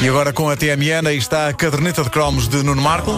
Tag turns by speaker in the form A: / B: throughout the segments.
A: E agora com a TMN, aí está a caderneta de cromos de Nuno Marco.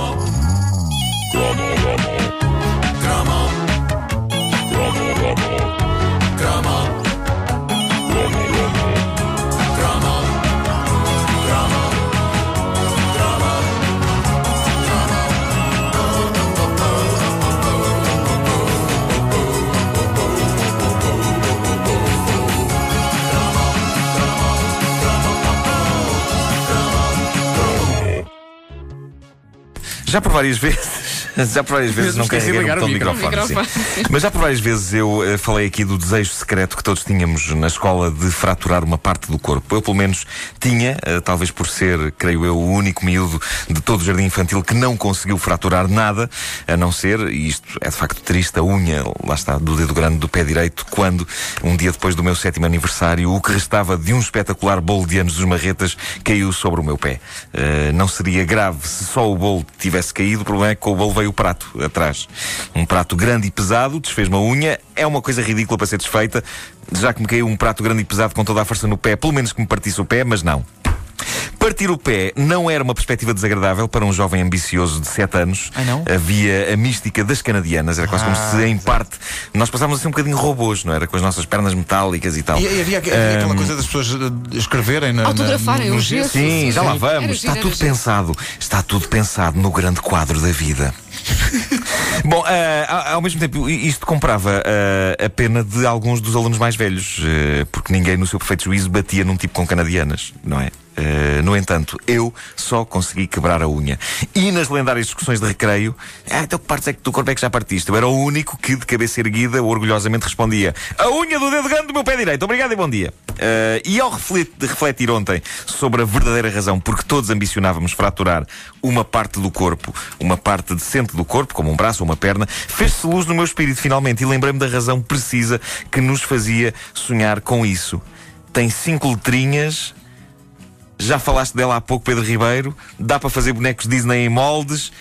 B: Já por várias vezes. Já por várias vezes não
C: esqueci de
B: carreguei
C: ligar
B: o botão
C: o
B: de
C: micro-
B: microfone.
D: microfone.
B: sim. Mas já por várias vezes eu eh, falei aqui do desejo secreto que todos tínhamos na escola de fraturar uma parte do corpo. Eu, pelo menos, tinha, eh, talvez por ser, creio eu, o único miúdo de todo o jardim infantil que não conseguiu fraturar nada, a não ser, e isto é de facto triste, a unha, lá está, do dedo grande do pé direito, quando, um dia depois do meu sétimo aniversário, o que restava de um espetacular bolo de anos dos marretas caiu sobre o meu pé. Eh, não seria grave se só o bolo tivesse caído, o problema é que com o bolo veio o prato atrás. Um prato grande e pesado, desfez uma unha, é uma coisa ridícula para ser desfeita, já que me caiu um prato grande e pesado com toda a força no pé, pelo menos que me partisse o pé, mas não. Partir o pé não era uma perspectiva desagradável para um jovem ambicioso de 7 anos.
A: Ah, não?
B: Havia a mística das canadianas, era quase como
A: Ah,
B: se, em parte, nós passávamos assim um bocadinho robôs, não era? Com as nossas pernas metálicas e tal.
A: E, e havia, havia aquela coisa das pessoas eh, escreverem na,
D: Autografarem
A: no
D: o
A: gesso.
D: gesso.
B: Sim, já lá
D: Era
B: vamos.
D: giro,
B: Está tudo
D: giro.
B: pensado. Está tudo pensado no grande quadro da vida. Bom, ah, ao- mesmo tempo, isto comprava ah, a pena de alguns dos alunos mais velhos, eh, porque ninguém, no seu perfeito juízo, batia num tipo com canadianas, não é? Eh, no entanto, eu só consegui quebrar a unha. E nas lendárias discussões de recreio, ah, então que partes é que do corpo é que já partiste? Eu era o único que, de cabeça erguida, orgulhosamente respondia: A unha do dedo grande do meu pé direito. Obrigado e bom dia. Eh, e ao reflet- de refletir ontem sobre a verdadeira razão porque todos ambicionávamos fraturar uma parte do corpo, uma parte decente do corpo, como um braço ou uma perna, fez-se luz no meu espírito finalmente e lembrei-me da razão precisa que nos fazia sonhar com isso. Tem cinco letrinhas. Já falaste dela há pouco, Pedro Ribeiro. Dá para fazer bonecos Disney em moldes.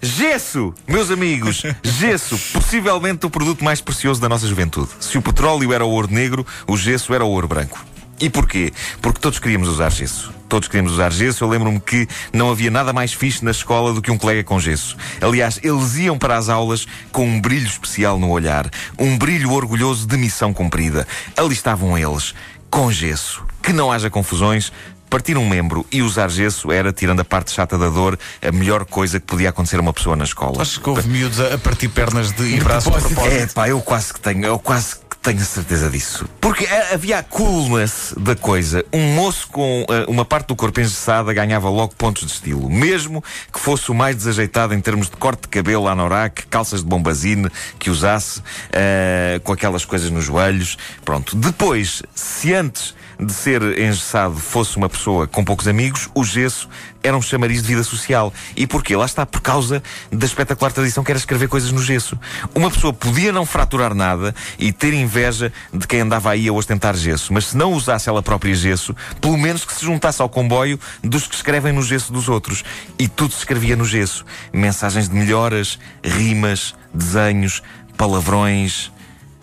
B: Gesso! Meus amigos, gesso, possivelmente o produto mais precioso da nossa juventude. Se o petróleo era o ouro negro, o gesso era o ouro branco. E porquê? Porque todos queríamos usar gesso. Todos queríamos usar gesso. Eu lembro-me que não havia nada mais fixe na escola do que um colega com gesso. Aliás, eles iam para as aulas com um brilho especial no olhar. Um brilho orgulhoso de missão cumprida. Ali estavam eles, com gesso. Que não haja confusões. Partir um membro e usar gesso era, tirando a parte chata da dor, a melhor coisa que podia acontecer a uma pessoa na escola.
A: Acho que houve miúdos a, partir pernas de, e braços de propósito.
B: É pá, eu quase que tenho, eu quase que tenho certeza disso. Porque eh, havia a coolness da coisa. Um moço com eh, uma parte do corpo engessada ganhava logo pontos de estilo. Mesmo que fosse o mais desajeitado em termos de corte de cabelo, anorak, calças de bombazine que usasse, eh, com aquelas coisas nos joelhos. Pronto. Depois, se antes de ser engessado fosse uma pessoa com poucos amigos, o gesso era um chamariz de vida social. E porquê? Lá está, por causa da espetacular tradição que era escrever coisas no gesso. Uma pessoa podia não fraturar nada e ter inveja de quem andava aí a ostentar gesso, mas se não usasse ela própria gesso, pelo menos que se juntasse ao comboio dos que escrevem no gesso dos outros. E tudo se escrevia no gesso. Mensagens de melhoras, rimas, desenhos, palavrões,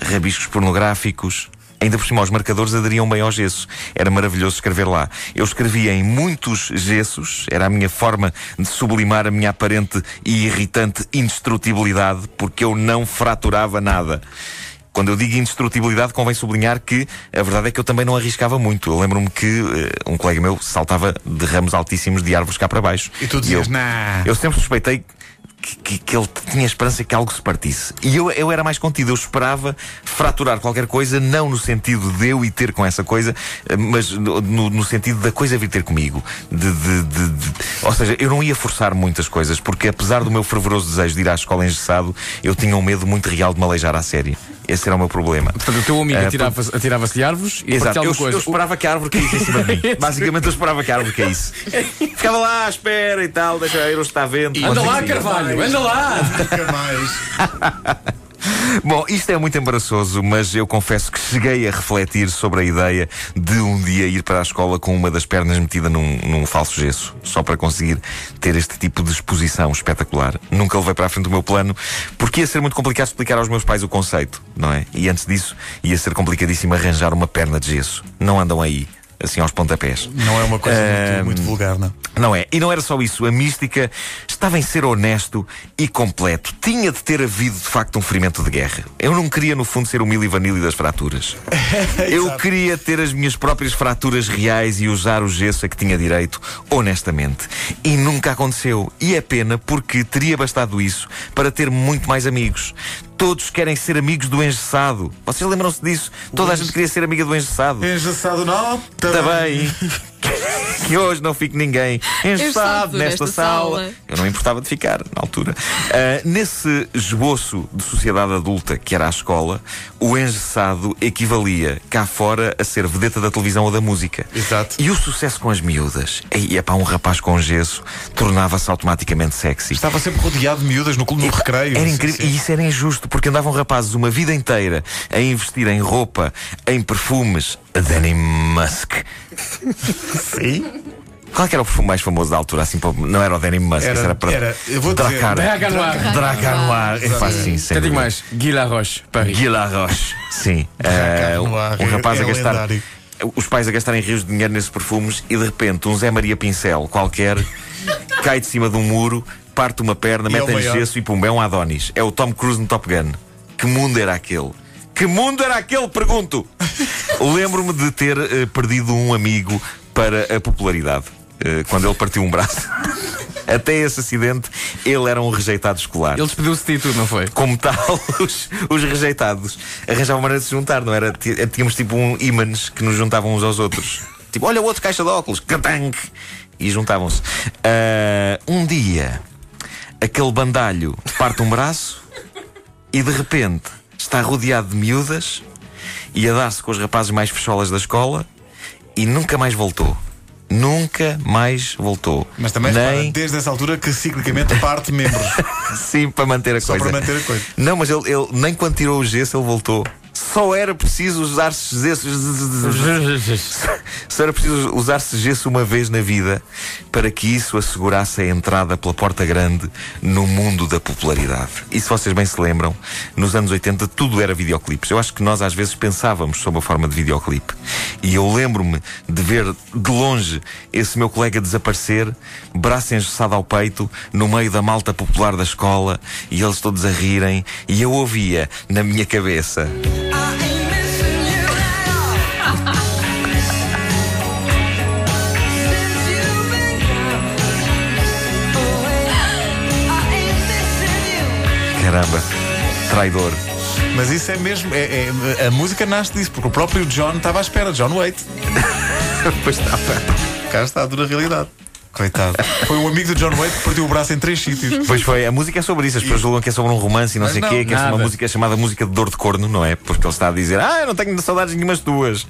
B: rabiscos pornográficos. Ainda por cima, os marcadores aderiam bem ao gesso. Era maravilhoso escrever lá. Eu escrevia em muitos gessos, era a minha forma de sublimar a minha aparente e irritante indestrutibilidade, porque eu não fraturava nada. Quando eu digo indestrutibilidade, convém sublinhar que a verdade é que eu também não arriscava muito. Eu lembro-me que eh, um colega meu saltava de ramos altíssimos de árvores cá para baixo.
A: E tu dizias,
B: eu,
A: "Nah."
B: eu sempre suspeitei que, que- ele tinha esperança que algo se partisse. E eu, eu era mais contido, eu esperava fraturar qualquer coisa, não no sentido de eu ir ter com essa coisa, mas no, no- sentido da coisa vir ter comigo. De, de- de- Ou seja, eu não ia forçar muitas coisas, porque apesar do meu fervoroso desejo de ir à escola engessado, eu tinha um medo muito real de me aleijar à série. Esse era o meu problema.
C: Portanto, o teu amigo
B: Eh,
C: atirava-se atirava-se de árvores e
B: Exato, eu,
C: coisa.
B: eu esperava que a árvore caísse em cima de mim. Basicamente, eu esperava que a árvore caísse. Ficava lá à espera e tal, deixa eu está vendo.
C: Anda lá, Carvalho, anda lá!
A: Nunca mais.
B: Bom, isto é muito embaraçoso, mas eu confesso que cheguei a refletir sobre a ideia de um dia ir para a escola com uma das pernas metida num, num falso gesso, só para conseguir ter este tipo de exposição espetacular. Nunca levei para a frente o meu plano, porque ia ser muito complicado explicar aos meus pais o conceito, não é? E antes disso, ia ser complicadíssimo arranjar uma perna de gesso. Não andam aí. Assim aos pontapés.
A: Não é uma coisa
B: Ah,
A: muito, muito vulgar, não?
B: Não é? E não era só isso. A mística estava em ser honesto e completo. Tinha de ter havido, de facto, um ferimento de guerra. Eu não queria, no fundo, ser o Mili Vanilli das fraturas. Eu queria ter as minhas próprias fraturas reais e usar o gesso a que tinha direito, honestamente. E nunca aconteceu. E é pena, porque teria bastado isso para ter muito mais amigos. Todos querem ser amigos do engessado. Vocês lembram-se disso? Toda a gente queria ser amiga do engessado.
A: Enjaçado não?
B: Está bem. que hoje não fique ninguém engessado
D: Engessado
B: nesta sala.
D: sala.
B: Eu não me importava de ficar na altura. Ah, nesse esboço de sociedade adulta que era a escola, o engessado equivalia cá fora a ser vedeta da televisão ou da música.
A: Exato.
B: E o sucesso com as miúdas? E para um rapaz com gesso tornava-se automaticamente sexy.
A: Estava sempre rodeado de miúdas no, no recreio.
B: Era
A: Sim,
B: incrível.
A: sim.
B: E isso era injusto, porque andavam rapazes uma vida inteira a investir em roupa, em perfumes. A Danny Musk.
A: Sim.
B: Qual é que era o perfume mais famoso da altura? Assim, não era o Denim Musk,
A: Era-
B: era para.
A: era- eu vou dizer-
B: Dracar.
C: Dracar Noir.
B: Dracar Noir. É fácil, sim,
C: Até digo mais. Guy Laroche, Paris.
B: Guy Laroche. Sim.
A: Dracar
B: Eh, um rapaz
A: é
B: a gastar.
A: lendário.
B: Os pais a gastarem rios de dinheiro nesses perfumes e de repente um Zé Maria Pincel qualquer cai de cima de um muro, parte uma perna,
A: E é o
B: mete em
A: maior.
B: gesso e pum, é um Adonis. É o Tom Cruise no Top Gun. Que mundo era aquele? Que mundo era aquele? Pergunto! Lembro-me de ter eh, perdido um amigo para a popularidade. eh, quando ele partiu um braço. Até esse acidente, ele era um rejeitado escolar.
C: Ele despediu-se de ti tudo, não foi?
B: Como tal, os, os rejeitados arranjavam maneira de se juntar, não era? Ti- Tínhamos tipo um ímãs que nos juntavam uns aos outros. Tipo, olha o outro caixa de óculos, catank! E juntavam-se. Ah, um dia, aquele bandalho parte um braço e de repente está rodeado de miúdas e a dar-se com os rapazes mais fecholas da escola e nunca mais voltou. Nunca mais voltou.
A: Mas também repara,
B: Nem
A: desde essa altura que ciclicamente parte membros.
B: Sim, para manter a
A: Só
B: coisa.
A: para manter a coisa.
B: Não, mas ele, ele- nem quando tirou o gesso ele voltou. Só era preciso usar-se gesso. Só era preciso usar-se gesso uma vez na vida para que isso assegurasse a entrada pela porta grande no mundo da popularidade. E se vocês bem se lembram, nos anos 80 tudo era videoclipes. Eu acho que nós às vezes pensávamos sob a forma de videoclipe. E eu lembro-me de ver de longe esse meu colega desaparecer, braço engessado ao peito, no meio da malta popular da escola, e eles todos a rirem, e eu ouvia na minha cabeça. Caramba, traidor.
A: Mas isso é mesmo. é- é- a música nasce disso, porque o próprio John estava à espera, John Waite.
B: Pois estava.
A: Cá está a dura realidade. Coitado. Foi um amigo do John Waite que partiu o braço em três sítios.
B: Pois foi, a música é sobre isso. As pessoas julgam que é sobre um romance e não
A: Mas
B: sei o quê, que é uma
C: nada.
B: música chamada música de dor de corno, não é? Porque ele está a dizer, ah, eu não tenho saudades nenhumas tuas.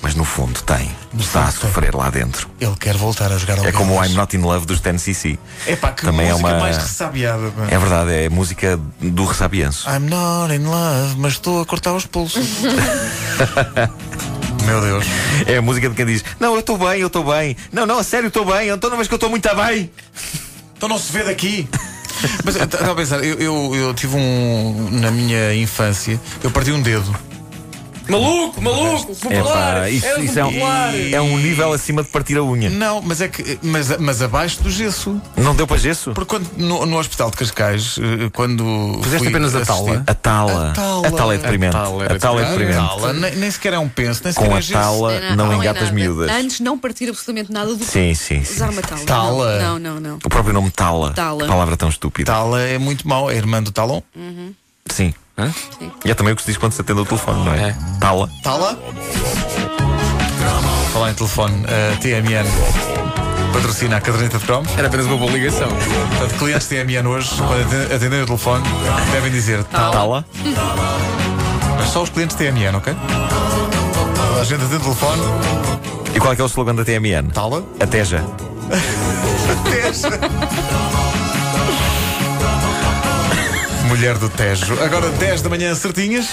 B: Mas no fundo tem. Está a sofrer lá dentro.
A: Ele quer voltar a jogar ao
B: É como o I'm Not in Love dos 10cc.
A: É pá, que
B: Também é
A: música
B: uma-
A: mais ressabiada. pá.
B: É verdade, é música do ressabianço.
A: I'm not in love, mas estou a cortar os pulsos. Meu Deus.
B: É a música de quem diz, não, eu estou bem, eu estou bem. Não, não, a sério, estou bem. Então não vês que eu estou muito bem.
A: Então não se vê daqui. Mas estava a pensar, eu, eu, eu tive um. Na minha infância, eu perdi um dedo.
C: Maluco, maluco,
B: É
C: popular.
B: isso,
C: Era
B: isso é, um,
C: popular.
B: é um nível acima de partir a unha.
A: Não, mas é que. Mas, mas abaixo do gesso.
B: Não deu para gesso?
A: Porque quando, no, no hospital de Cascais, eh, quando.
C: Fizeste
A: fui
C: apenas a
A: assistir-
C: tala?
B: A tala.
A: A tala.
B: A tala é deprimente.
C: A tala era
B: A tala é
A: A
B: deprimente.
A: tala, nem, nem sequer é um penso, nem sequer
B: Com
A: é
B: a
A: gesso.
B: tala não
D: é
B: engatas
D: nada.
B: miúdas.
D: Antes não partir absolutamente nada do
B: Sim, sim, sim.
D: usar uma tala.
A: Tala?
D: Não, não, não.
B: O próprio nome Tala.
D: Tala.
B: Que Palavra tão estúpida.
A: Tala é muito mau, é irmã do talão.
B: Sim.
C: Hã?
B: E é também o que se diz quando se atende o telefone, não é?
C: É.
B: Tala.
A: Tala? Falar em telefone, a TMN patrocina a caderneta de cromos.
C: Era apenas uma boa ligação.
A: Portanto, clientes TMN hoje, quando aten- atenderem o telefone, devem dizer Tala.
B: Tala.
A: Mas só os clientes TMN, ok? A gente atende o telefone,
B: E qual é que é o slogan da TMN?
A: Tala.
B: Até já.
A: Mulher do Tejo. Agora 10 da manhã certinhas.